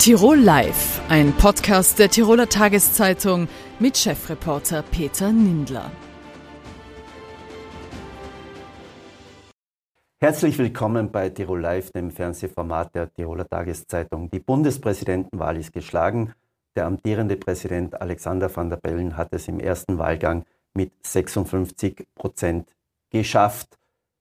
Tirol Live, ein Podcast der Tiroler Tageszeitung mit Chefreporter Peter Nindler. Herzlich willkommen bei Tirol Live, dem Fernsehformat der Tiroler Tageszeitung. Die Bundespräsidentenwahl ist geschlagen. Der amtierende Präsident Alexander van der Bellen hat es im ersten Wahlgang mit 56 Prozent geschafft.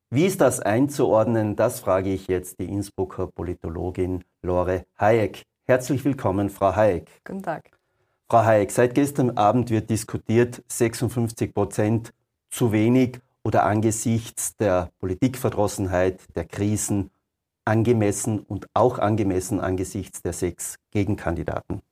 Wie ist das einzuordnen? Das frage ich jetzt die Innsbrucker Politologin Lore Hayek. Herzlich willkommen, Frau Hayek. Guten Tag. Frau Hayek, seit gestern Abend wird diskutiert, 56 Prozent zu wenig oder angesichts der Politikverdrossenheit, der Krisen angemessen und auch angemessen angesichts der sechs Gegenkandidaten?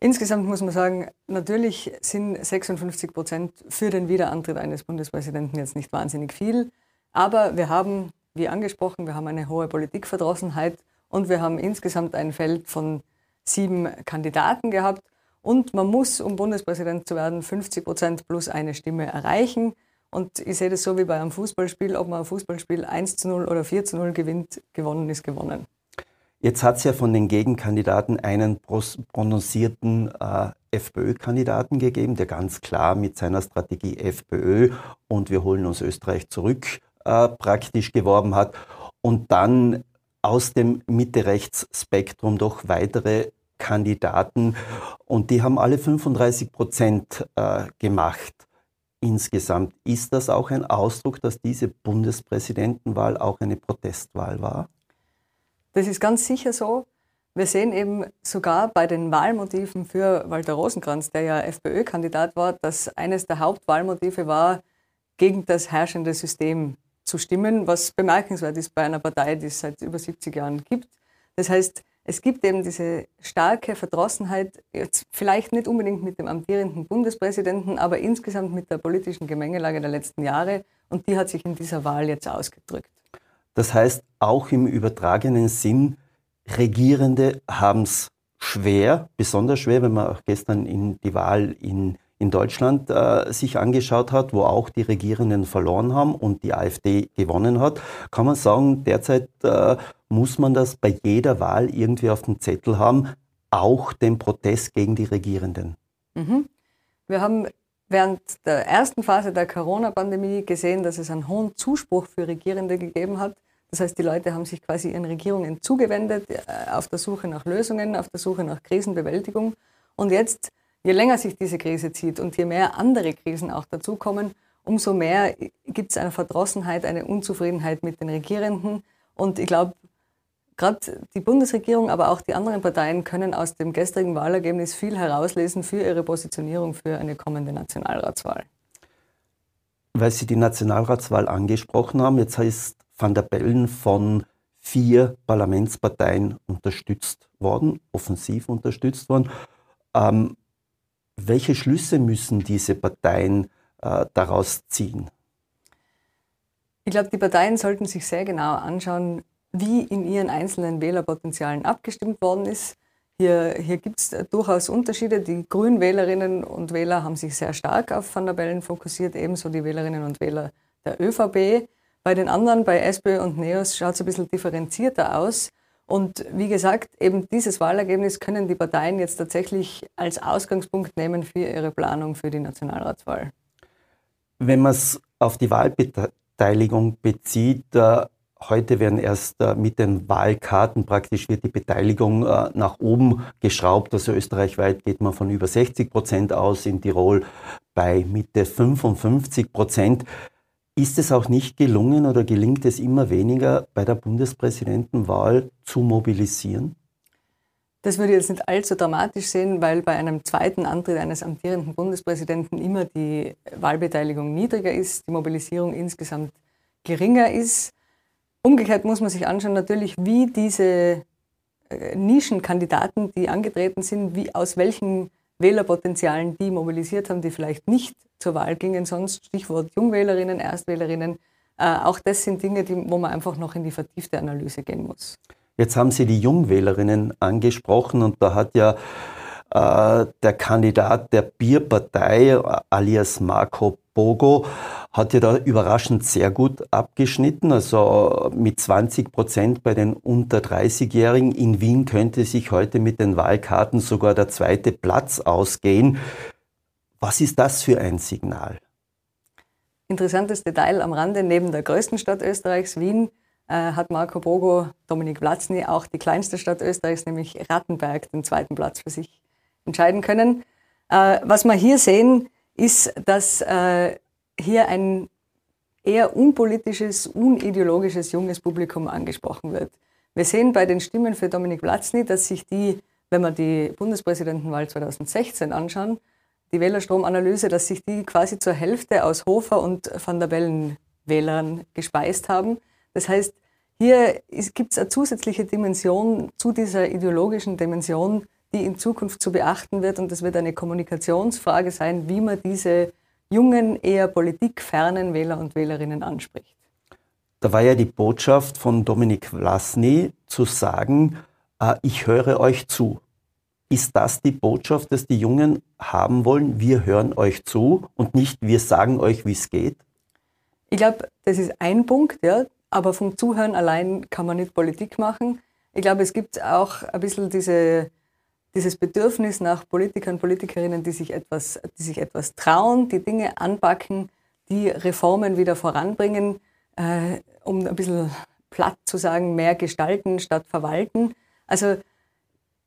Insgesamt muss man sagen, natürlich sind 56 Prozent für den Wiederantritt eines Bundespräsidenten jetzt nicht wahnsinnig viel. Aber wir haben, wie angesprochen, wir haben eine hohe Politikverdrossenheit und wir haben insgesamt ein Feld von sieben Kandidaten gehabt. Und man muss, um Bundespräsident zu werden, 50 Prozent plus eine Stimme erreichen. Und ich sehe das so wie bei einem Fußballspiel, ob man ein Fußballspiel 1 zu 0 oder 4 zu 0 gewinnt, gewonnen ist gewonnen. Jetzt hat es ja von den Gegenkandidaten einen prononcierten äh, FPÖ-Kandidaten gegeben, der ganz klar mit seiner Strategie FPÖ und wir holen uns Österreich zurück äh, praktisch geworben hat. Und dann aus dem Mitte-Rechts-Spektrum doch weitere Kandidaten und die haben alle 35 Prozent äh, gemacht. Insgesamt ist das auch ein Ausdruck, dass diese Bundespräsidentenwahl auch eine Protestwahl war? Das ist ganz sicher so. Wir sehen eben sogar bei den Wahlmotiven für Walter Rosenkranz, der ja FPÖ-Kandidat war, dass eines der Hauptwahlmotive war, gegen das herrschende System zu stimmen, was bemerkenswert ist bei einer Partei, die es seit über 70 Jahren gibt. Das heißt, es gibt eben diese starke Verdrossenheit, jetzt vielleicht nicht unbedingt mit dem amtierenden Bundespräsidenten, aber insgesamt mit der politischen Gemengelage der letzten Jahre. Und die hat sich in dieser Wahl jetzt ausgedrückt. Das heißt, auch im übertragenen Sinn, Regierende haben es schwer, besonders schwer, wenn man auch gestern in die Wahl in in Deutschland äh, sich angeschaut hat, wo auch die Regierenden verloren haben und die AfD gewonnen hat, kann man sagen, derzeit äh, muss man das bei jeder Wahl irgendwie auf dem Zettel haben, auch den Protest gegen die Regierenden. Mhm. Wir haben während der ersten Phase der Corona-Pandemie gesehen, dass es einen hohen Zuspruch für Regierende gegeben hat. Das heißt, die Leute haben sich quasi ihren Regierungen zugewendet, äh, auf der Suche nach Lösungen, auf der Suche nach Krisenbewältigung. Und jetzt je länger sich diese Krise zieht und je mehr andere Krisen auch dazukommen, umso mehr gibt es eine Verdrossenheit, eine Unzufriedenheit mit den Regierenden. Und ich glaube, gerade die Bundesregierung, aber auch die anderen Parteien können aus dem gestrigen Wahlergebnis viel herauslesen für ihre Positionierung für eine kommende Nationalratswahl. Weil Sie die Nationalratswahl angesprochen haben, jetzt heißt Van der Bellen von vier Parlamentsparteien unterstützt worden, offensiv unterstützt worden. Ähm, welche Schlüsse müssen diese Parteien äh, daraus ziehen? Ich glaube, die Parteien sollten sich sehr genau anschauen, wie in ihren einzelnen Wählerpotenzialen abgestimmt worden ist. Hier, hier gibt es durchaus Unterschiede. Die Grünwählerinnen und Wähler haben sich sehr stark auf Van der Bellen fokussiert, ebenso die Wählerinnen und Wähler der ÖVP. Bei den anderen, bei SPÖ und NEOS, schaut es ein bisschen differenzierter aus. Und wie gesagt, eben dieses Wahlergebnis können die Parteien jetzt tatsächlich als Ausgangspunkt nehmen für ihre Planung für die Nationalratswahl. Wenn man es auf die Wahlbeteiligung bezieht, äh, heute werden erst äh, mit den Wahlkarten praktisch wird die Beteiligung äh, nach oben geschraubt. Also österreichweit geht man von über 60 Prozent aus, in Tirol bei Mitte 55 Prozent. Ist es auch nicht gelungen oder gelingt es immer weniger bei der Bundespräsidentenwahl zu mobilisieren? Das würde ich jetzt nicht allzu dramatisch sehen, weil bei einem zweiten Antritt eines amtierenden Bundespräsidenten immer die Wahlbeteiligung niedriger ist, die Mobilisierung insgesamt geringer ist. Umgekehrt muss man sich anschauen, natürlich, wie diese äh, Nischenkandidaten, die angetreten sind, wie aus welchen Wählerpotenzialen die mobilisiert haben, die vielleicht nicht zur Wahl gingen sonst, Stichwort Jungwählerinnen, Erstwählerinnen. Äh, auch das sind Dinge, die, wo man einfach noch in die vertiefte Analyse gehen muss. Jetzt haben Sie die Jungwählerinnen angesprochen und da hat ja Äh, der Kandidat der Bierpartei, alias Marco Bogo, hat ja da überraschend sehr gut abgeschnitten. Also mit 20 Prozent bei den unter 30-Jährigen. In Wien könnte sich heute mit den Wahlkarten sogar der zweite Platz ausgehen. Was ist das für ein Signal? Interessantes Detail am Rande, neben der größten Stadt Österreichs, Wien, äh, hat Marco Bogo, Dominik Platzny, auch die kleinste Stadt Österreichs, nämlich Rattenberg, den zweiten Platz für sich entscheiden können. Äh, was wir hier sehen, ist, dass äh, hier ein eher unpolitisches, unideologisches junges Publikum angesprochen wird. Wir sehen bei den Stimmen für Dominik Platzny, dass sich die, wenn wir die Bundespräsidentenwahl 2016 anschauen, die Wählerstromanalyse, dass sich die quasi zur Hälfte aus Hofer und Van der Bellen Wählern gespeist haben. Das heißt, hier gibt es eine zusätzliche Dimension zu dieser ideologischen Dimension, die in Zukunft zu beachten wird. Und das wird eine Kommunikationsfrage sein, wie man diese jungen, eher politikfernen Wähler und Wählerinnen anspricht. Da war ja die Botschaft von Dominik Vlasny zu sagen, äh, ich höre euch zu. Ist das die Botschaft, dass die Jungen haben wollen? Wir hören euch zu und nicht wir sagen euch, wie es geht? Ich glaube, das ist ein Punkt, ja. Aber vom Zuhören allein kann man nicht Politik machen. Ich glaube, es gibt auch ein bisschen diese, dieses Bedürfnis nach Politikern Politikerinnen, die sich, etwas, die sich etwas trauen, die Dinge anpacken, die Reformen wieder voranbringen, äh, um ein bisschen platt zu sagen, mehr gestalten statt verwalten. Also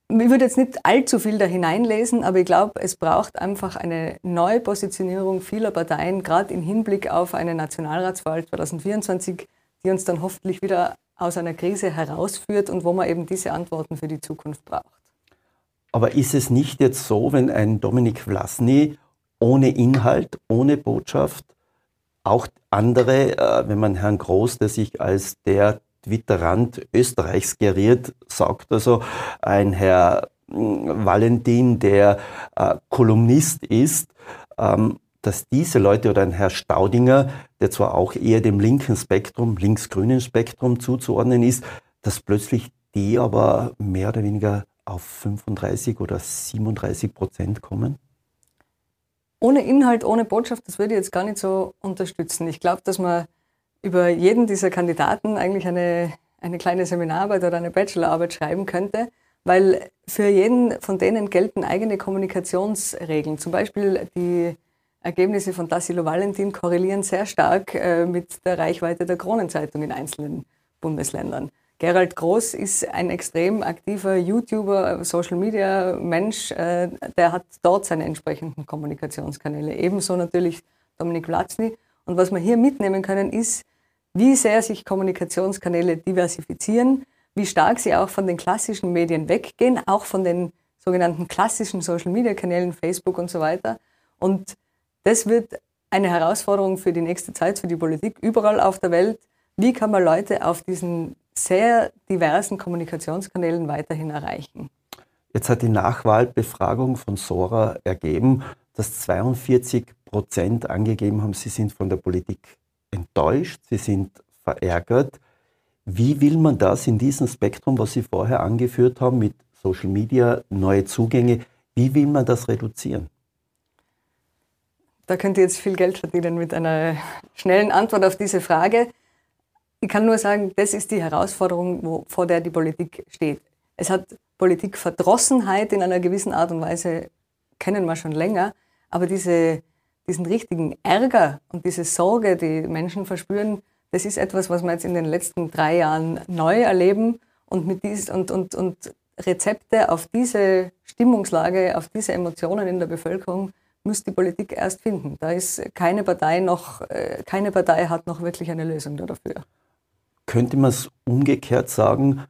ich würde jetzt nicht allzu viel da hineinlesen, aber ich glaube, es braucht einfach eine neue Positionierung vieler Parteien, gerade im Hinblick auf eine Nationalratswahl 2024, die uns dann hoffentlich wieder aus einer Krise herausführt und wo man eben diese Antworten für die Zukunft braucht. Aber ist es nicht jetzt so, wenn ein Dominik Vlasny ohne Inhalt, ohne Botschaft, auch andere, äh, wenn man Herrn Groß, der sich als der Twitterrand Österreichs geriert, sagt also ein Herr hm, Valentin, der äh, Kolumnist ist, ähm, dass diese Leute oder ein Herr Staudinger, der zwar auch eher dem linken Spektrum, links-grünen Spektrum zuzuordnen ist, dass plötzlich die aber mehr oder weniger auf 35 oder 37 Prozent kommen? Ohne Inhalt, ohne Botschaft, das würde ich jetzt gar nicht so unterstützen. Ich glaube, dass man über jeden dieser Kandidaten eigentlich eine, eine kleine Seminararbeit oder eine Bachelorarbeit schreiben könnte, weil für jeden von denen gelten eigene Kommunikationsregeln. Zum Beispiel die Ergebnisse von Tassilo Valentin korrelieren sehr stark äh, mit der Reichweite der Kronenzeitung in einzelnen Bundesländern. Gerald Groß ist ein extrem aktiver YouTuber, Social Media Mensch, äh, der hat dort seine entsprechenden Kommunikationskanäle. Ebenso natürlich Dominik Platzny. Und was wir hier mitnehmen können, ist, wie sehr sich Kommunikationskanäle diversifizieren, wie stark sie auch von den klassischen Medien weggehen, auch von den sogenannten klassischen Social Media Kanälen, Facebook und so weiter. Und das wird eine Herausforderung für die nächste Zeit, für die Politik überall auf der Welt. Wie kann man Leute auf diesen sehr diversen Kommunikationskanälen weiterhin erreichen? Jetzt hat die Nachwahlbefragung von Sora ergeben, dass 42 Prozent angegeben haben, sie sind von der Politik enttäuscht, sie sind verärgert. Wie will man das in diesem Spektrum, was Sie vorher angeführt haben, mit Social Media, neue Zugänge, wie will man das reduzieren? Da könnt ihr jetzt viel Geld verdienen mit einer schnellen Antwort auf diese Frage. Ich kann nur sagen, das ist die Herausforderung, wo, vor der die Politik steht. Es hat Politikverdrossenheit in einer gewissen Art und Weise, kennen wir schon länger, aber diese, diesen richtigen Ärger und diese Sorge, die Menschen verspüren, das ist etwas, was wir jetzt in den letzten drei Jahren neu erleben und, mit dies, und, und, und Rezepte auf diese Stimmungslage, auf diese Emotionen in der Bevölkerung muss die Politik erst finden. Da ist keine Partei noch, äh, keine Partei hat noch wirklich eine Lösung dafür. Könnte man es umgekehrt sagen,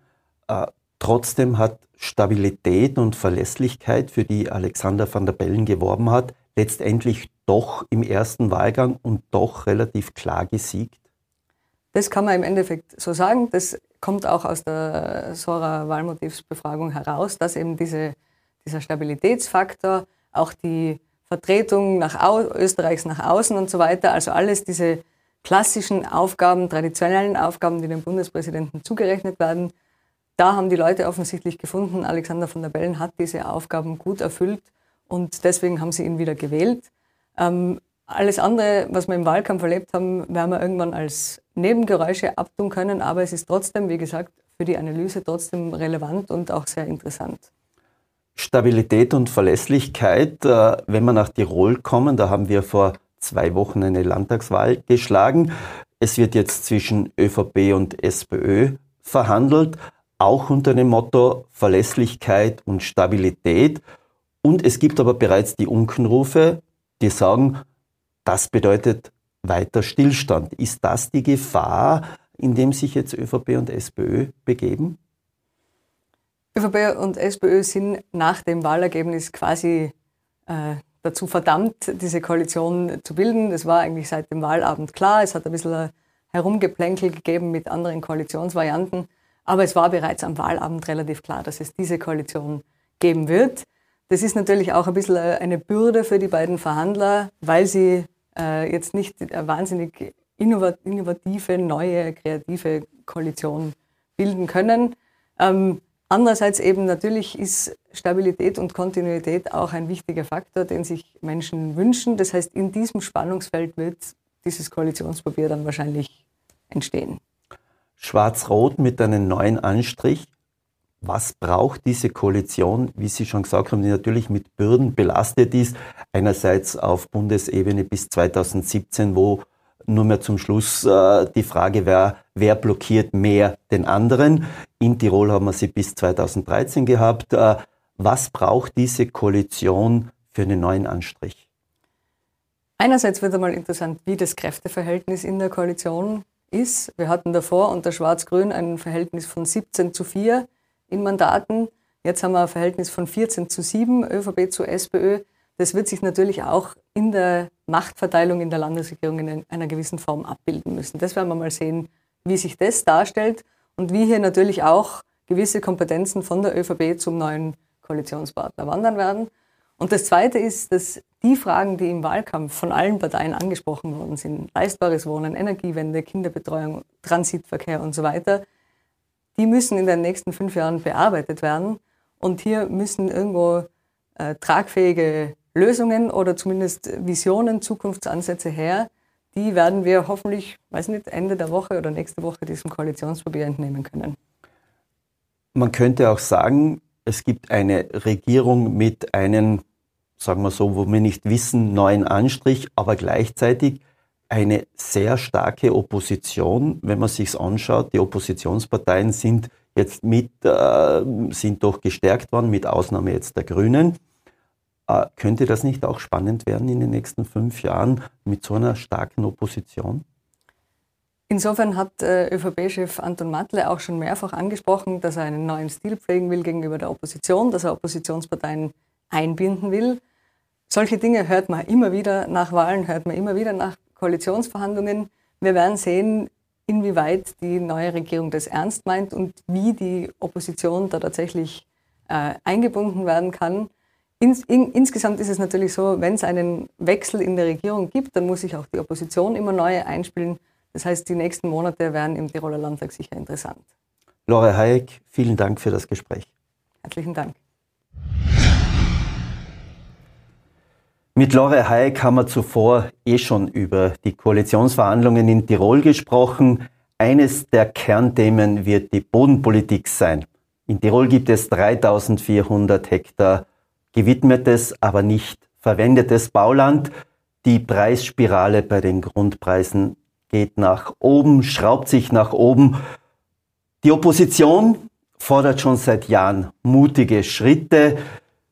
äh, trotzdem hat Stabilität und Verlässlichkeit, für die Alexander van der Bellen geworben hat, letztendlich doch im ersten Wahlgang und doch relativ klar gesiegt? Das kann man im Endeffekt so sagen. Das kommt auch aus der Sora Wahlmotivsbefragung heraus, dass eben diese, dieser Stabilitätsfaktor, auch die Vertretung nach Österreichs nach außen und so weiter. Also alles diese klassischen Aufgaben, traditionellen Aufgaben, die dem Bundespräsidenten zugerechnet werden, da haben die Leute offensichtlich gefunden, Alexander von der Bellen hat diese Aufgaben gut erfüllt und deswegen haben sie ihn wieder gewählt. Ähm, alles andere, was wir im Wahlkampf erlebt haben, werden wir irgendwann als Nebengeräusche abtun können, aber es ist trotzdem, wie gesagt, für die Analyse trotzdem relevant und auch sehr interessant. Stabilität und Verlässlichkeit, äh, wenn wir nach Tirol kommen, da haben wir vor zwei Wochen eine Landtagswahl geschlagen. Es wird jetzt zwischen ÖVP und SPÖ verhandelt, auch unter dem Motto Verlässlichkeit und Stabilität. Und es gibt aber bereits die Unkenrufe, die sagen, das bedeutet weiter Stillstand. Ist das die Gefahr, in dem sich jetzt ÖVP und SPÖ begeben? ÖVP und SPÖ sind nach dem Wahlergebnis quasi äh, dazu verdammt, diese Koalition zu bilden. Das war eigentlich seit dem Wahlabend klar. Es hat ein bisschen Herumgeplänkel gegeben mit anderen Koalitionsvarianten. Aber es war bereits am Wahlabend relativ klar, dass es diese Koalition geben wird. Das ist natürlich auch ein bisschen eine Bürde für die beiden Verhandler, weil sie äh, jetzt nicht eine wahnsinnig innovative, neue, kreative Koalition bilden können. Ähm, andererseits eben natürlich ist Stabilität und Kontinuität auch ein wichtiger Faktor, den sich Menschen wünschen. Das heißt, in diesem Spannungsfeld wird dieses Koalitionspapier dann wahrscheinlich entstehen. Schwarz-Rot mit einem neuen Anstrich was braucht diese Koalition, wie Sie schon gesagt haben, die natürlich mit Bürden belastet ist. Einerseits auf Bundesebene bis 2017, wo nur mehr zum Schluss äh, die Frage wäre, wer blockiert mehr den anderen. In Tirol haben wir sie bis 2013 gehabt. Äh, was braucht diese Koalition für einen neuen Anstrich? Einerseits wird einmal interessant, wie das Kräfteverhältnis in der Koalition ist. Wir hatten davor unter Schwarz-Grün ein Verhältnis von 17 zu 4 in Mandaten. Jetzt haben wir ein Verhältnis von 14 zu 7, ÖVP zu SPÖ. Das wird sich natürlich auch in der Machtverteilung in der Landesregierung in einer gewissen Form abbilden müssen. Das werden wir mal sehen, wie sich das darstellt und wie hier natürlich auch gewisse Kompetenzen von der ÖVP zum neuen Koalitionspartner wandern werden. Und das Zweite ist, dass die Fragen, die im Wahlkampf von allen Parteien angesprochen worden sind, leistbares Wohnen, Energiewende, Kinderbetreuung, Transitverkehr und so weiter, die müssen in den nächsten fünf Jahren bearbeitet werden. Und hier müssen irgendwo äh, tragfähige Lösungen oder zumindest Visionen, Zukunftsansätze her. Die werden wir hoffentlich, weiß nicht, Ende der Woche oder nächste Woche diesem Koalitionspapier entnehmen können. Man könnte auch sagen, es gibt eine Regierung mit einem, sagen wir so, wo wir nicht wissen, neuen Anstrich, aber gleichzeitig eine sehr starke Opposition, wenn man sich anschaut. Die Oppositionsparteien sind jetzt mit, äh, sind doch gestärkt worden, mit Ausnahme jetzt der Grünen. Äh, könnte das nicht auch spannend werden in den nächsten fünf Jahren mit so einer starken Opposition? Insofern hat äh, ÖVP-Chef Anton Matle auch schon mehrfach angesprochen, dass er einen neuen Stil pflegen will gegenüber der Opposition, dass er Oppositionsparteien einbinden will. Solche Dinge hört man immer wieder nach Wahlen, hört man immer wieder nach Koalitionsverhandlungen. Wir werden sehen, inwieweit die neue Regierung das ernst meint und wie die Opposition da tatsächlich äh, eingebunden werden kann. Ins, in, insgesamt ist es natürlich so, wenn es einen Wechsel in der Regierung gibt, dann muss sich auch die Opposition immer neue einspielen. Das heißt, die nächsten Monate werden im Tiroler Landtag sicher interessant. Lore Hayek, vielen Dank für das Gespräch. Herzlichen Dank. Mit Lore Hayek haben wir zuvor eh schon über die Koalitionsverhandlungen in Tirol gesprochen. Eines der Kernthemen wird die Bodenpolitik sein. In Tirol gibt es 3400 Hektar gewidmetes, aber nicht verwendetes Bauland. Die Preisspirale bei den Grundpreisen geht nach oben, schraubt sich nach oben. Die Opposition fordert schon seit Jahren mutige Schritte.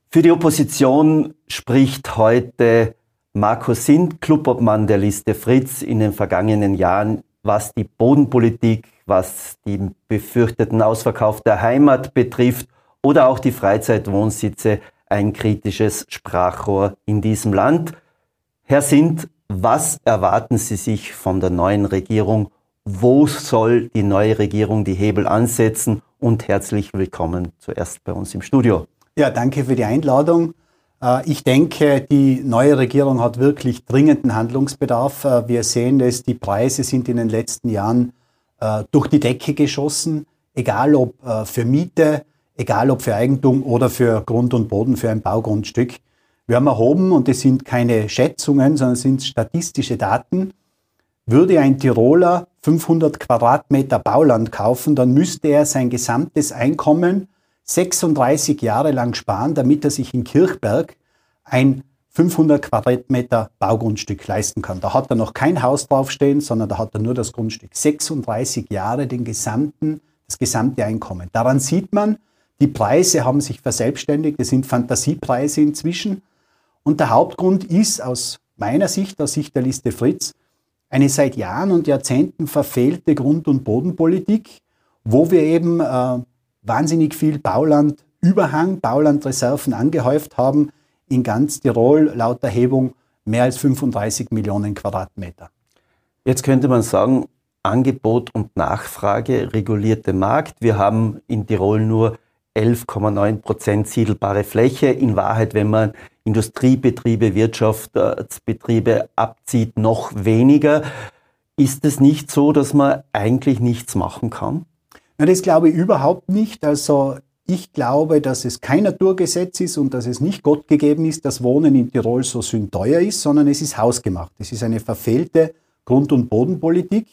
Für die Opposition spricht heute Markus Sind, Clubobmann der Liste Fritz, in den vergangenen Jahren, was die Bodenpolitik, was den befürchteten Ausverkauf der Heimat betrifft oder auch die Freizeitwohnsitze, ein kritisches Sprachrohr in diesem Land. Herr Sind, was erwarten Sie sich von der neuen Regierung? Wo soll die neue Regierung die Hebel ansetzen? Und herzlich willkommen zuerst bei uns im Studio. Ja, danke für die Einladung. Äh, ich denke, die neue Regierung hat wirklich dringenden Handlungsbedarf. Äh, wir sehen es, die Preise sind in den letzten Jahren äh, durch die Decke geschossen. egal ob für Miete, egal ob für Eigentum oder für Grund und Boden für ein Baugrundstück. Wir haben erhoben, und das sind keine Schätzungen, sondern sind statistische Daten, würde ein Tiroler 500 Quadratmeter Bauland kaufen, dann müsste er sein gesamtes Einkommen 36 Jahre lang sparen, damit er sich in Kirchberg ein 500 Quadratmeter Baugrundstück leisten kann. Da hat er noch kein Haus draufstehen, sondern da hat er nur das Grundstück. 36 Jahre den gesamten, das gesamte Einkommen. Daran sieht man, die Preise haben sich verselbstständigt. Es sind Fantasiepreise inzwischen. Und der Hauptgrund ist aus meiner Sicht, aus Sicht der Liste Fritz, eine seit Jahren und Jahrzehnten verfehlte Grund- und Bodenpolitik, wo wir eben äh, wahnsinnig viel Baulandüberhang, Baulandreserven angehäuft haben, in ganz Tirol laut Erhebung mehr als 35 Millionen Quadratmeter. Jetzt könnte man sagen, Angebot und Nachfrage, regulierte Markt. Wir haben in Tirol nur 11,9 Prozent siedelbare Fläche. In Wahrheit, wenn man Industriebetriebe, Wirtschaftsbetriebe abzieht, noch weniger. Ist es nicht so, dass man eigentlich nichts machen kann? Na, das glaube ich überhaupt nicht. Also ich glaube, dass es kein Naturgesetz ist und dass es nicht Gott gegeben ist, dass Wohnen in Tirol so sündteuer ist, sondern es ist hausgemacht. Es ist eine verfehlte Grund- und Bodenpolitik.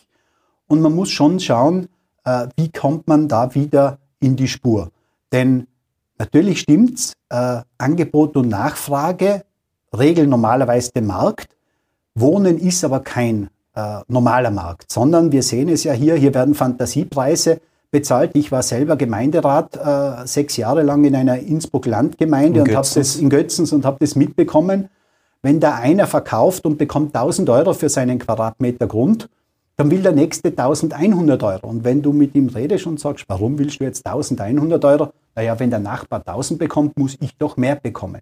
Und man muss schon schauen, äh, wie kommt man da wieder in die Spur. Denn natürlich stimmt's, äh, Angebot und Nachfrage regeln normalerweise den Markt. Wohnen ist aber kein äh, normaler Markt, sondern wir sehen es ja hier, hier werden Fantasiepreise bezahlt. Ich war selber Gemeinderat äh, sechs Jahre lang in einer Innsbruck-Landgemeinde und habe das in Götzens und habe das mitbekommen. Wenn da einer verkauft und bekommt 1000 Euro für seinen Quadratmeter Grund, dann will der nächste 1100 Euro. Und wenn du mit ihm redest und sagst, warum willst du jetzt 1100 Euro? Naja, wenn der Nachbar 1000 bekommt, muss ich doch mehr bekommen.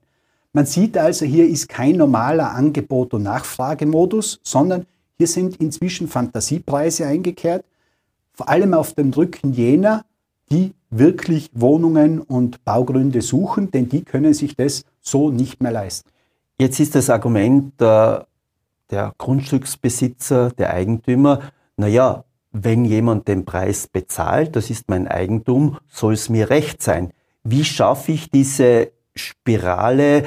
Man sieht also, hier ist kein normaler Angebot- und Nachfragemodus, sondern hier sind inzwischen Fantasiepreise eingekehrt vor allem auf den Rücken jener, die wirklich Wohnungen und Baugründe suchen, denn die können sich das so nicht mehr leisten. Jetzt ist das Argument der, der Grundstücksbesitzer, der Eigentümer, naja, wenn jemand den Preis bezahlt, das ist mein Eigentum, soll es mir recht sein. Wie schaffe ich diese Spirale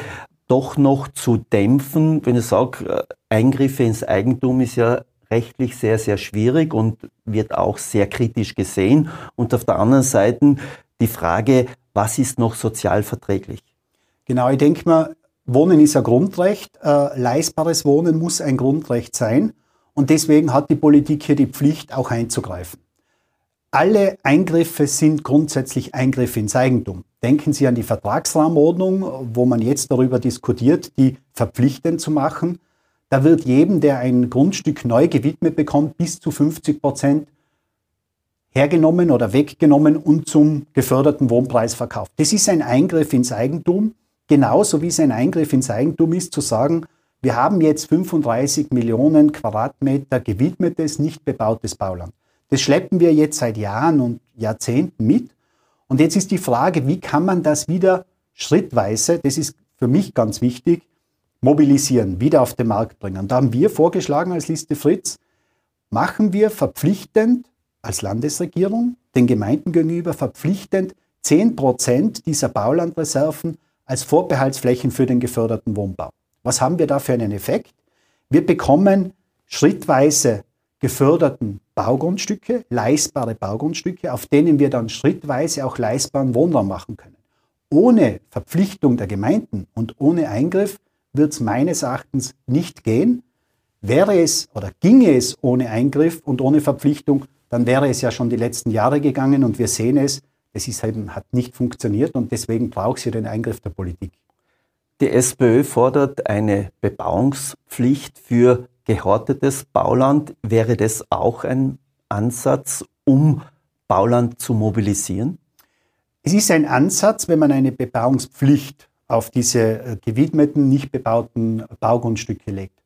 doch noch zu dämpfen, wenn ich sage, äh, Eingriffe ins Eigentum ist ja rechtlich sehr, sehr schwierig und wird auch sehr kritisch gesehen. Und auf der anderen Seite die Frage, was ist noch sozial verträglich? Genau, ich denke mal, Wohnen ist ein Grundrecht, äh, leistbares Wohnen muss ein Grundrecht sein und deswegen hat die Politik hier die Pflicht, auch einzugreifen. Alle Eingriffe sind grundsätzlich Eingriffe ins Eigentum. Denken Sie an die Vertragsrahmenordnung, wo man jetzt darüber diskutiert, die verpflichtend zu machen. Da wird jedem, der ein Grundstück neu gewidmet bekommt, bis zu 50 Prozent hergenommen oder weggenommen und zum geförderten Wohnpreis verkauft. Das ist ein Eingriff ins Eigentum, genauso wie es ein Eingriff ins Eigentum ist, zu sagen, wir haben jetzt 35 Millionen Quadratmeter gewidmetes, nicht bebautes Bauland. Das schleppen wir jetzt seit Jahren und Jahrzehnten mit. Und jetzt ist die Frage, wie kann man das wieder schrittweise, das ist für mich ganz wichtig, mobilisieren, wieder auf den Markt bringen. Da haben wir vorgeschlagen als Liste Fritz, machen wir verpflichtend als Landesregierung den Gemeinden gegenüber verpflichtend 10 Prozent dieser Baulandreserven als Vorbehaltsflächen für den geförderten Wohnbau. Was haben wir da für einen Effekt? Wir bekommen schrittweise geförderten Baugrundstücke, leistbare Baugrundstücke, auf denen wir dann schrittweise auch leistbaren Wohnraum machen können. Ohne Verpflichtung der Gemeinden und ohne Eingriff wird es meines Erachtens nicht gehen. Wäre es oder ginge es ohne Eingriff und ohne Verpflichtung, dann wäre es ja schon die letzten Jahre gegangen und wir sehen es, es ist eben, hat nicht funktioniert und deswegen braucht sie den Eingriff der Politik. Die SPÖ fordert eine Bebauungspflicht für gehortetes Bauland. Wäre das auch ein Ansatz, um Bauland zu mobilisieren? Es ist ein Ansatz, wenn man eine Bebauungspflicht auf diese äh, gewidmeten, nicht bebauten Baugrundstücke legt.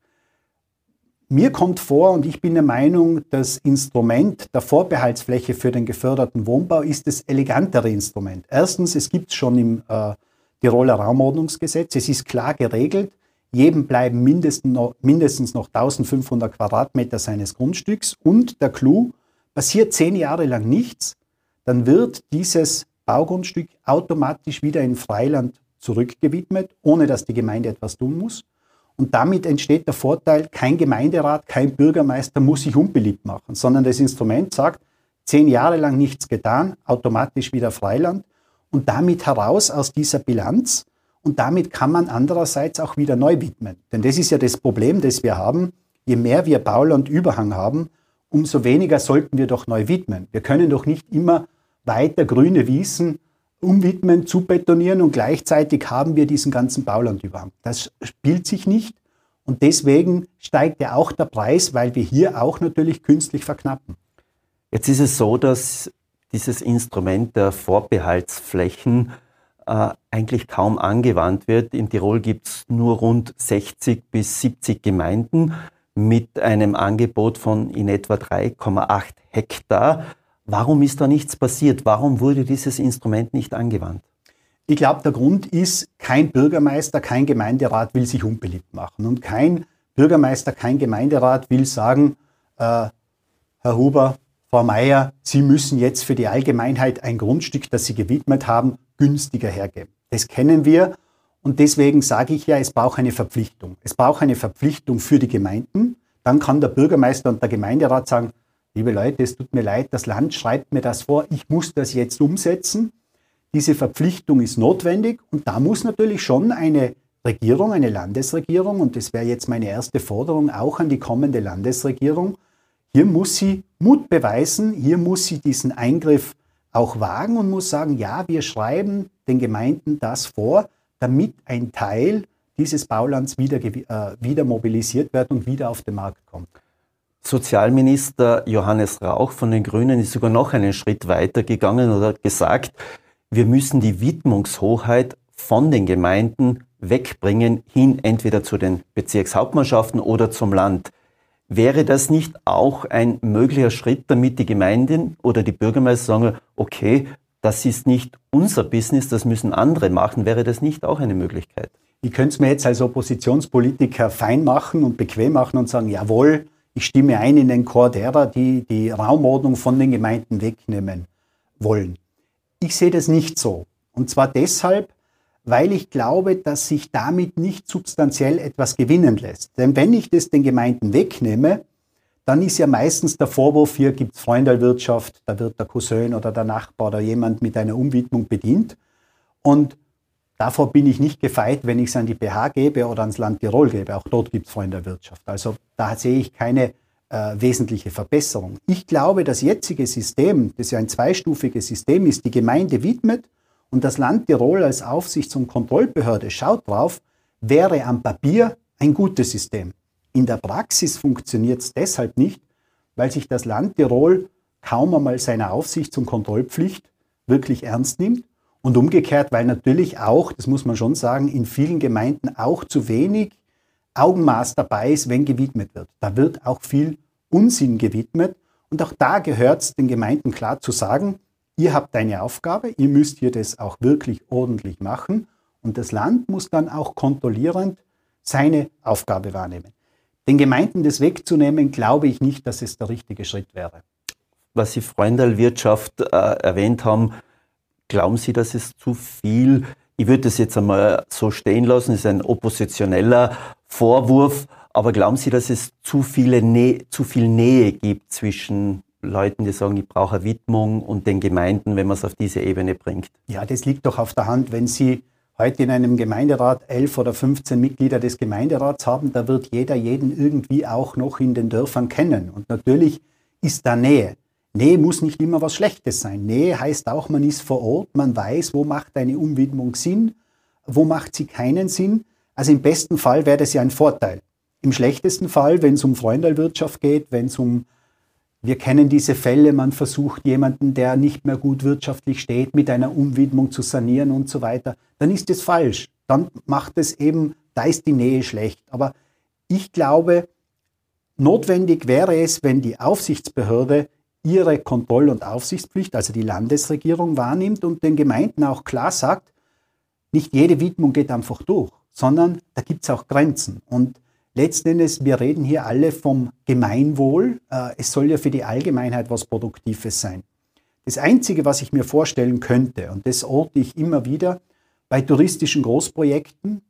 Mir kommt vor, und ich bin der Meinung, das Instrument der Vorbehaltsfläche für den geförderten Wohnbau ist das elegantere Instrument. Erstens, es gibt es schon im äh, Tiroler Raumordnungsgesetz, es ist klar geregelt, jedem bleiben mindestens noch, mindestens noch 1500 Quadratmeter seines Grundstücks. Und der Clou, passiert zehn Jahre lang nichts, dann wird dieses Baugrundstück automatisch wieder in Freiland zurückgewidmet, ohne dass die Gemeinde etwas tun muss. Und damit entsteht der Vorteil, kein Gemeinderat, kein Bürgermeister muss sich unbeliebt machen, sondern das Instrument sagt, zehn Jahre lang nichts getan, automatisch wieder Freiland und damit heraus aus dieser Bilanz. Und damit kann man andererseits auch wieder neu widmen. Denn das ist ja das Problem, das wir haben. Je mehr wir Baulandüberhang haben, umso weniger sollten wir doch neu widmen. Wir können doch nicht immer weiter grüne Wiesen umwidmen, zubetonieren und gleichzeitig haben wir diesen ganzen Baulandüberhang. Das spielt sich nicht und deswegen steigt ja auch der Preis, weil wir hier auch natürlich künstlich verknappen. Jetzt ist es so, dass dieses Instrument der Vorbehaltsflächen äh, eigentlich kaum angewandt wird. In Tirol gibt es nur rund 60 bis 70 Gemeinden mit einem Angebot von in etwa 3,8 Hektar. Warum ist da nichts passiert? Warum wurde dieses Instrument nicht angewandt? Ich glaube, der Grund ist, kein Bürgermeister, kein Gemeinderat will sich unbeliebt machen. Und kein Bürgermeister, kein Gemeinderat will sagen, äh, Herr Huber, Frau Meier, Sie müssen jetzt für die Allgemeinheit ein Grundstück, das Sie gewidmet haben, günstiger hergeben. Das kennen wir und deswegen sage ich ja, es braucht eine Verpflichtung. Es braucht eine Verpflichtung für die Gemeinden. Dann kann der Bürgermeister und der Gemeinderat sagen, liebe Leute, es tut mir leid, das Land schreibt mir das vor, ich muss das jetzt umsetzen. Diese Verpflichtung ist notwendig und da muss natürlich schon eine Regierung, eine Landesregierung, und das wäre jetzt meine erste Forderung auch an die kommende Landesregierung, hier muss sie Mut beweisen, hier muss sie diesen Eingriff auch wagen und muss sagen, ja, wir schreiben den Gemeinden das vor, damit ein Teil dieses Baulands wieder, äh, wieder mobilisiert wird und wieder auf den Markt kommt. Sozialminister Johannes Rauch von den Grünen ist sogar noch einen Schritt weiter gegangen und hat gesagt, wir müssen die Widmungshoheit von den Gemeinden wegbringen, hin entweder zu den Bezirkshauptmannschaften oder zum Land. Wäre das nicht auch ein möglicher Schritt, damit die Gemeinden oder die Bürgermeister sagen, okay, das ist nicht unser Business, das müssen andere machen. Wäre das nicht auch eine Möglichkeit? Ich könnte es mir jetzt als Oppositionspolitiker fein machen und bequem machen und sagen, jawohl, ich stimme ein in den Chor derer, die die Raumordnung von den Gemeinden wegnehmen wollen. Ich sehe das nicht so. Und zwar deshalb, weil ich glaube, dass sich damit nicht substanziell etwas gewinnen lässt. Denn wenn ich das den Gemeinden wegnehme, dann ist ja meistens der Vorwurf, hier gibt es Freundelwirtschaft, da wird der Cousin oder der Nachbar oder jemand mit einer Umwidmung bedient. Und davor bin ich nicht gefeit, wenn ich es an die BH gebe oder ans Land Tirol gebe. Auch dort gibt es Freundelwirtschaft. Also da sehe ich keine äh, wesentliche Verbesserung. Ich glaube, das jetzige System, das ja ein zweistufiges System ist, die Gemeinde widmet und das Land Tirol als Aufsichts- und Kontrollbehörde schaut drauf, wäre am Papier ein gutes System. In der Praxis funktioniert es deshalb nicht, weil sich das Land Tirol kaum einmal seiner Aufsichts- und Kontrollpflicht wirklich ernst nimmt und umgekehrt, weil natürlich auch, das muss man schon sagen, in vielen Gemeinden auch zu wenig Augenmaß dabei ist, wenn gewidmet wird. Da wird auch viel Unsinn gewidmet und auch da gehört es den Gemeinden klar zu sagen, ihr habt eine Aufgabe, ihr müsst hier das auch wirklich ordentlich machen und das Land muss dann auch kontrollierend seine Aufgabe wahrnehmen. Den Gemeinden das wegzunehmen, glaube ich nicht, dass es der richtige Schritt wäre. Was Sie Freundalwirtschaft äh, erwähnt haben, glauben Sie, dass es zu viel, ich würde das jetzt einmal so stehen lassen, ist ein oppositioneller Vorwurf, aber glauben Sie, dass es zu, viele Nä zu viel Nähe gibt zwischen Leuten, die sagen, ich brauche eine Widmung und den Gemeinden, wenn man es auf diese Ebene bringt? Ja, das liegt doch auf der Hand. Wenn Sie heute in einem Gemeinderat elf oder 15 Mitglieder des Gemeinderats haben, da wird jeder jeden irgendwie auch noch in den Dörfern kennen. Und natürlich ist da Nähe. Nähe muss nicht immer was Schlechtes sein. Nähe heißt auch, man ist vor Ort, man weiß, wo macht eine Umwidmung Sinn, wo macht sie keinen Sinn. Also im besten Fall wäre das ja ein Vorteil. Im schlechtesten Fall, wenn es um Freundalwirtschaft geht, wenn es um wir kennen diese Fälle, man versucht jemanden, der nicht mehr gut wirtschaftlich steht, mit einer Umwidmung zu sanieren und so weiter, dann ist es falsch. Dann macht es eben, da ist die Nähe schlecht. Aber ich glaube, notwendig wäre es, wenn die Aufsichtsbehörde ihre Kontroll- und Aufsichtspflicht, also die Landesregierung, wahrnimmt und den Gemeinden auch klar sagt, nicht jede Widmung geht einfach durch, sondern da gibt es auch Grenzen. Und Letzten Endes, wir reden hier alle vom Gemeinwohl. Äh, es soll ja für die Allgemeinheit was Produktives sein. Das Einzige, was ich mir vorstellen könnte, und das orte ich immer wieder, bei touristischen Großprojekten,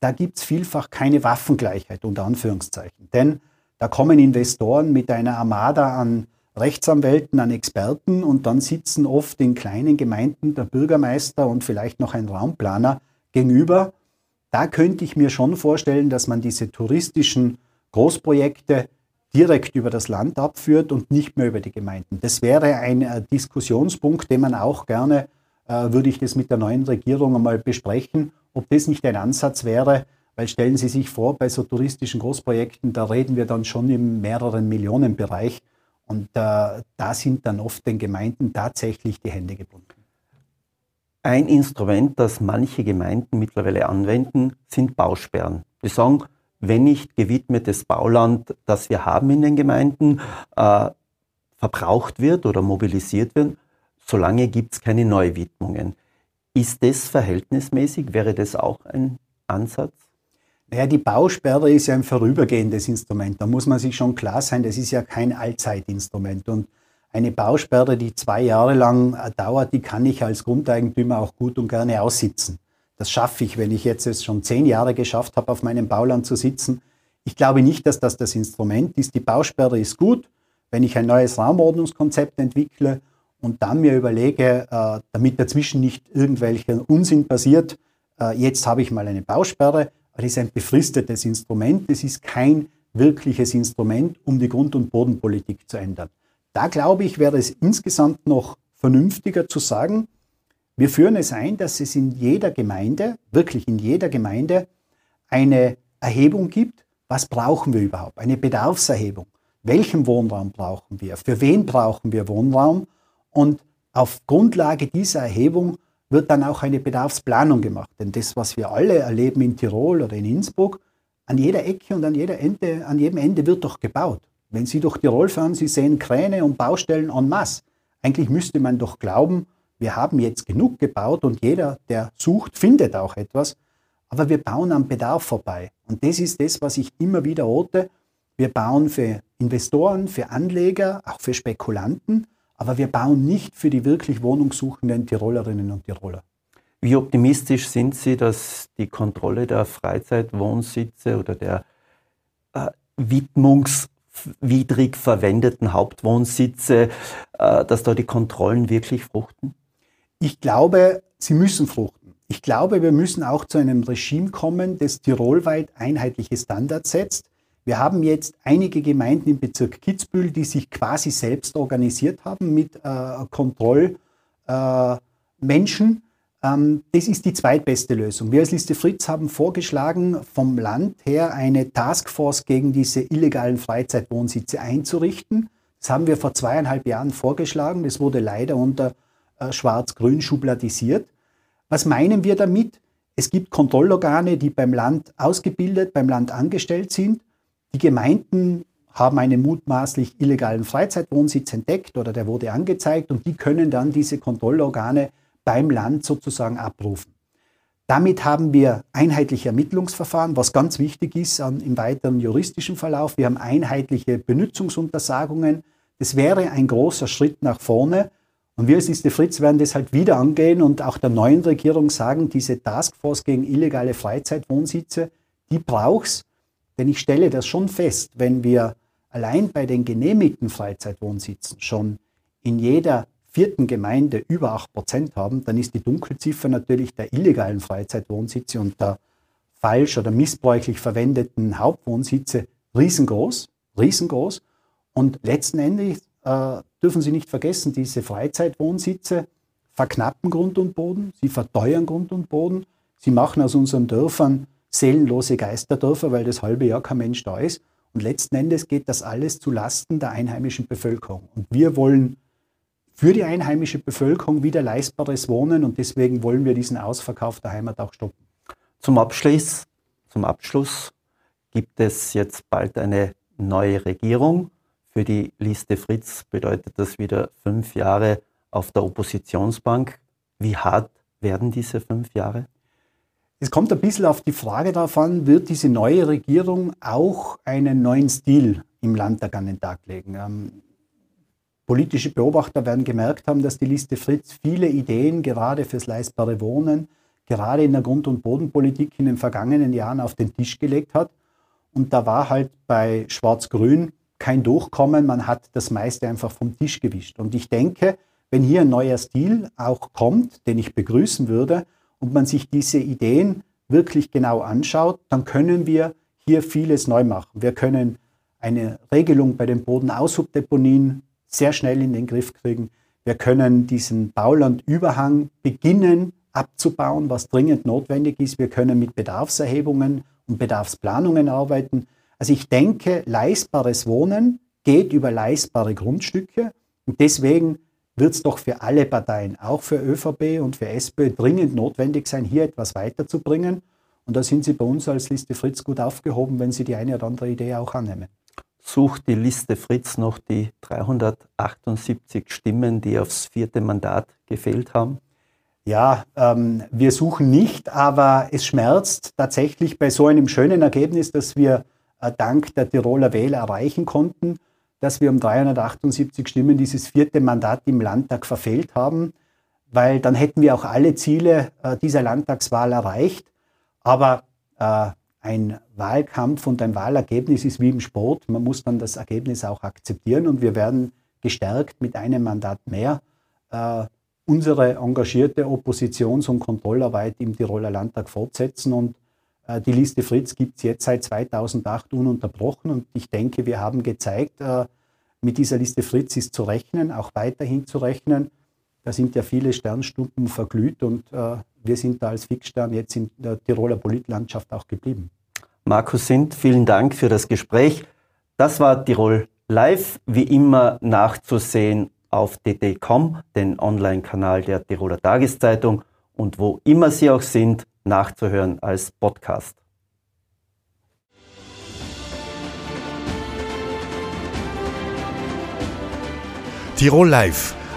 da gibt es vielfach keine Waffengleichheit unter Anführungszeichen. Denn da kommen Investoren mit einer Armada an Rechtsanwälten, an Experten und dann sitzen oft in kleinen Gemeinden der Bürgermeister und vielleicht noch ein Raumplaner gegenüber. Da könnte ich mir schon vorstellen, dass man diese touristischen Großprojekte direkt über das Land abführt und nicht mehr über die Gemeinden. Das wäre ein äh, Diskussionspunkt, den man auch gerne, äh, würde ich das mit der neuen Regierung einmal besprechen, ob das nicht ein Ansatz wäre, weil stellen Sie sich vor, bei so touristischen Großprojekten, da reden wir dann schon im mehreren Millionenbereich und äh, da sind dann oft den Gemeinden tatsächlich die Hände gebunden. Ein Instrument, das manche Gemeinden mittlerweile anwenden, sind Bausperren. Die sagen, wenn nicht gewidmetes Bauland, das wir haben in den Gemeinden, äh, verbraucht wird oder mobilisiert wird, solange gibt es keine Neuwidmungen. Ist das verhältnismäßig? Wäre das auch ein Ansatz? Naja, die Bausperre ist ja ein vorübergehendes Instrument. Da muss man sich schon klar sein, das ist ja kein Allzeitinstrument. Und eine Bausperre, die zwei Jahre lang dauert, die kann ich als Grundeigentümer auch gut und gerne aussitzen. Das schaffe ich, wenn ich jetzt es schon zehn Jahre geschafft habe, auf meinem Bauland zu sitzen. Ich glaube nicht, dass das das Instrument ist. Die Bausperre ist gut, wenn ich ein neues Raumordnungskonzept entwickle und dann mir überlege, äh, damit dazwischen nicht irgendwelcher Unsinn passiert, äh, jetzt habe ich mal eine Bausperre, aber das ist ein befristetes Instrument. Das ist kein wirkliches Instrument, um die Grund- und Bodenpolitik zu ändern. Da glaube ich, wäre es insgesamt noch vernünftiger zu sagen, wir führen es ein, dass es in jeder Gemeinde, wirklich in jeder Gemeinde, eine Erhebung gibt, was brauchen wir überhaupt? Eine Bedarfserhebung. Welchen Wohnraum brauchen wir? Für wen brauchen wir Wohnraum? Und auf Grundlage dieser Erhebung wird dann auch eine Bedarfsplanung gemacht. Denn das, was wir alle erleben in Tirol oder in Innsbruck, an jeder Ecke und an, jeder Ende, an jedem Ende wird doch gebaut. Wenn Sie durch Tirol fahren, Sie sehen Kräne und Baustellen en masse. Eigentlich müsste man doch glauben, wir haben jetzt genug gebaut und jeder, der sucht, findet auch etwas. Aber wir bauen am Bedarf vorbei. Und das ist das, was ich immer wieder orte. Wir bauen für Investoren, für Anleger, auch für Spekulanten aber wir bauen nicht für die wirklich wohnungssuchenden Tirolerinnen und Tiroler. Wie optimistisch sind Sie, dass die Kontrolle der Freizeitwohnsitze oder der äh, widmungswidrig verwendeten Hauptwohnsitze, äh, dass da die Kontrollen wirklich fruchten? Ich glaube, sie müssen fruchten. Ich glaube, wir müssen auch zu einem Regime kommen, das tirolweit einheitliche Standards setzt. Wir haben jetzt einige Gemeinden im Bezirk Kitzbühel, die sich quasi selbst organisiert haben mit äh, Kontrollmenschen. Äh, das ist die zweitbeste Lösung. Wir als Liste Fritz haben vorgeschlagen, vom Land her eine Taskforce gegen diese illegalen Freizeitwohnsitze einzurichten. Das haben wir vor zweieinhalb Jahren vorgeschlagen. Das wurde leider unter äh, Schwarz-Grün schubladisiert. Was meinen wir damit? Es gibt Kontrollorgane, die beim Land ausgebildet, beim Land angestellt sind die Gemeinden haben einen mutmaßlich illegalen Freizeitwohnsitz entdeckt oder der wurde angezeigt und die können dann diese Kontrollorgane beim Land sozusagen abrufen. Damit haben wir einheitliche Ermittlungsverfahren, was ganz wichtig ist im weiteren juristischen Verlauf. Wir haben einheitliche Benutzungsuntersagungen. Das wäre ein großer Schritt nach vorne. Und wir als Liste Fritz werden das halt wieder angehen und auch der neuen Regierung sagen, diese Taskforce gegen illegale Freizeitwohnsitze, die braucht es. Denn ich stelle das schon fest, wenn wir allein bei den genehmigten Freizeitwohnsitzen schon in jeder vierten Gemeinde über 8% haben, dann ist die Dunkelziffer natürlich der illegalen Freizeitwohnsitze und der falsch oder missbräuchlich verwendeten Hauptwohnsitze riesengroß, riesengroß. Und letzten Endes äh, dürfen Sie nicht vergessen, diese Freizeitwohnsitze verknappen Grund und Boden, sie verteuern Grund und Boden, sie machen aus unseren Dörfern seelenlose Geisterdörfer, weil das halbe Jahr kein Mensch da ist. Und letzten Endes geht das alles zu Lasten der einheimischen Bevölkerung. Und wir wollen für die einheimische Bevölkerung wieder leistbares Wohnen und deswegen wollen wir diesen Ausverkauf der Heimat auch stoppen. Zum Abschluss, zum Abschluss gibt es jetzt bald eine neue Regierung. Für die Liste Fritz bedeutet das wieder fünf Jahre auf der Oppositionsbank. Wie hart werden diese fünf Jahre? Es kommt ein bisschen auf die Frage darauf an, wird diese neue Regierung auch einen neuen Stil im Landtag an den Tag legen? Politische Beobachter werden gemerkt haben, dass die Liste Fritz viele Ideen gerade fürs leistbare Wohnen, gerade in der Grund- und Bodenpolitik in den vergangenen Jahren auf den Tisch gelegt hat. Und da war halt bei Schwarz-Grün kein Durchkommen, man hat das meiste einfach vom Tisch gewischt. Und ich denke, wenn hier ein neuer Stil auch kommt, den ich begrüßen würde, und man sich diese Ideen wirklich genau anschaut, dann können wir hier vieles neu machen. Wir können eine Regelung bei den Bodenaushubdeponien sehr schnell in den Griff kriegen. Wir können diesen Baulandüberhang beginnen abzubauen, was dringend notwendig ist. Wir können mit Bedarfserhebungen und Bedarfsplanungen arbeiten. Also ich denke, leistbares Wohnen geht über leistbare Grundstücke und deswegen wird es doch für alle Parteien, auch für ÖVP und für SPÖ, dringend notwendig sein, hier etwas weiterzubringen. Und da sind Sie bei uns als Liste Fritz gut aufgehoben, wenn Sie die eine oder andere Idee auch annehmen. Sucht die Liste Fritz noch die 378 Stimmen, die aufs vierte Mandat gefehlt haben? Ja, ähm, wir suchen nicht, aber es schmerzt tatsächlich bei so einem schönen Ergebnis, das wir äh, dank der Tiroler Wähler erreichen konnten, dass wir um 378 Stimmen dieses vierte Mandat im Landtag verfehlt haben, weil dann hätten wir auch alle Ziele äh, dieser Landtagswahl erreicht. Aber äh, ein Wahlkampf und ein Wahlergebnis ist wie im Sport. Man muss dann das Ergebnis auch akzeptieren und wir werden gestärkt mit einem Mandat mehr äh, unsere engagierte Oppositions- und Kontrollarbeit im Tiroler Landtag fortsetzen. Und äh, die Liste Fritz gibt es jetzt seit 2008 ununterbrochen. Und ich denke, wir haben gezeigt, äh, mit dieser Liste Fritz ist zu rechnen, auch weiterhin zu rechnen. Da sind ja viele Sternstunden verglüht und äh, wir sind da als Fixstern jetzt in der Tiroler Politlandschaft auch geblieben. Markus Sind, vielen Dank für das Gespräch. Das war Tirol Live, wie immer nachzusehen auf tt.com, den Online-Kanal der Tiroler Tageszeitung und wo immer Sie auch sind, nachzuhören als Podcast. Tirol Live,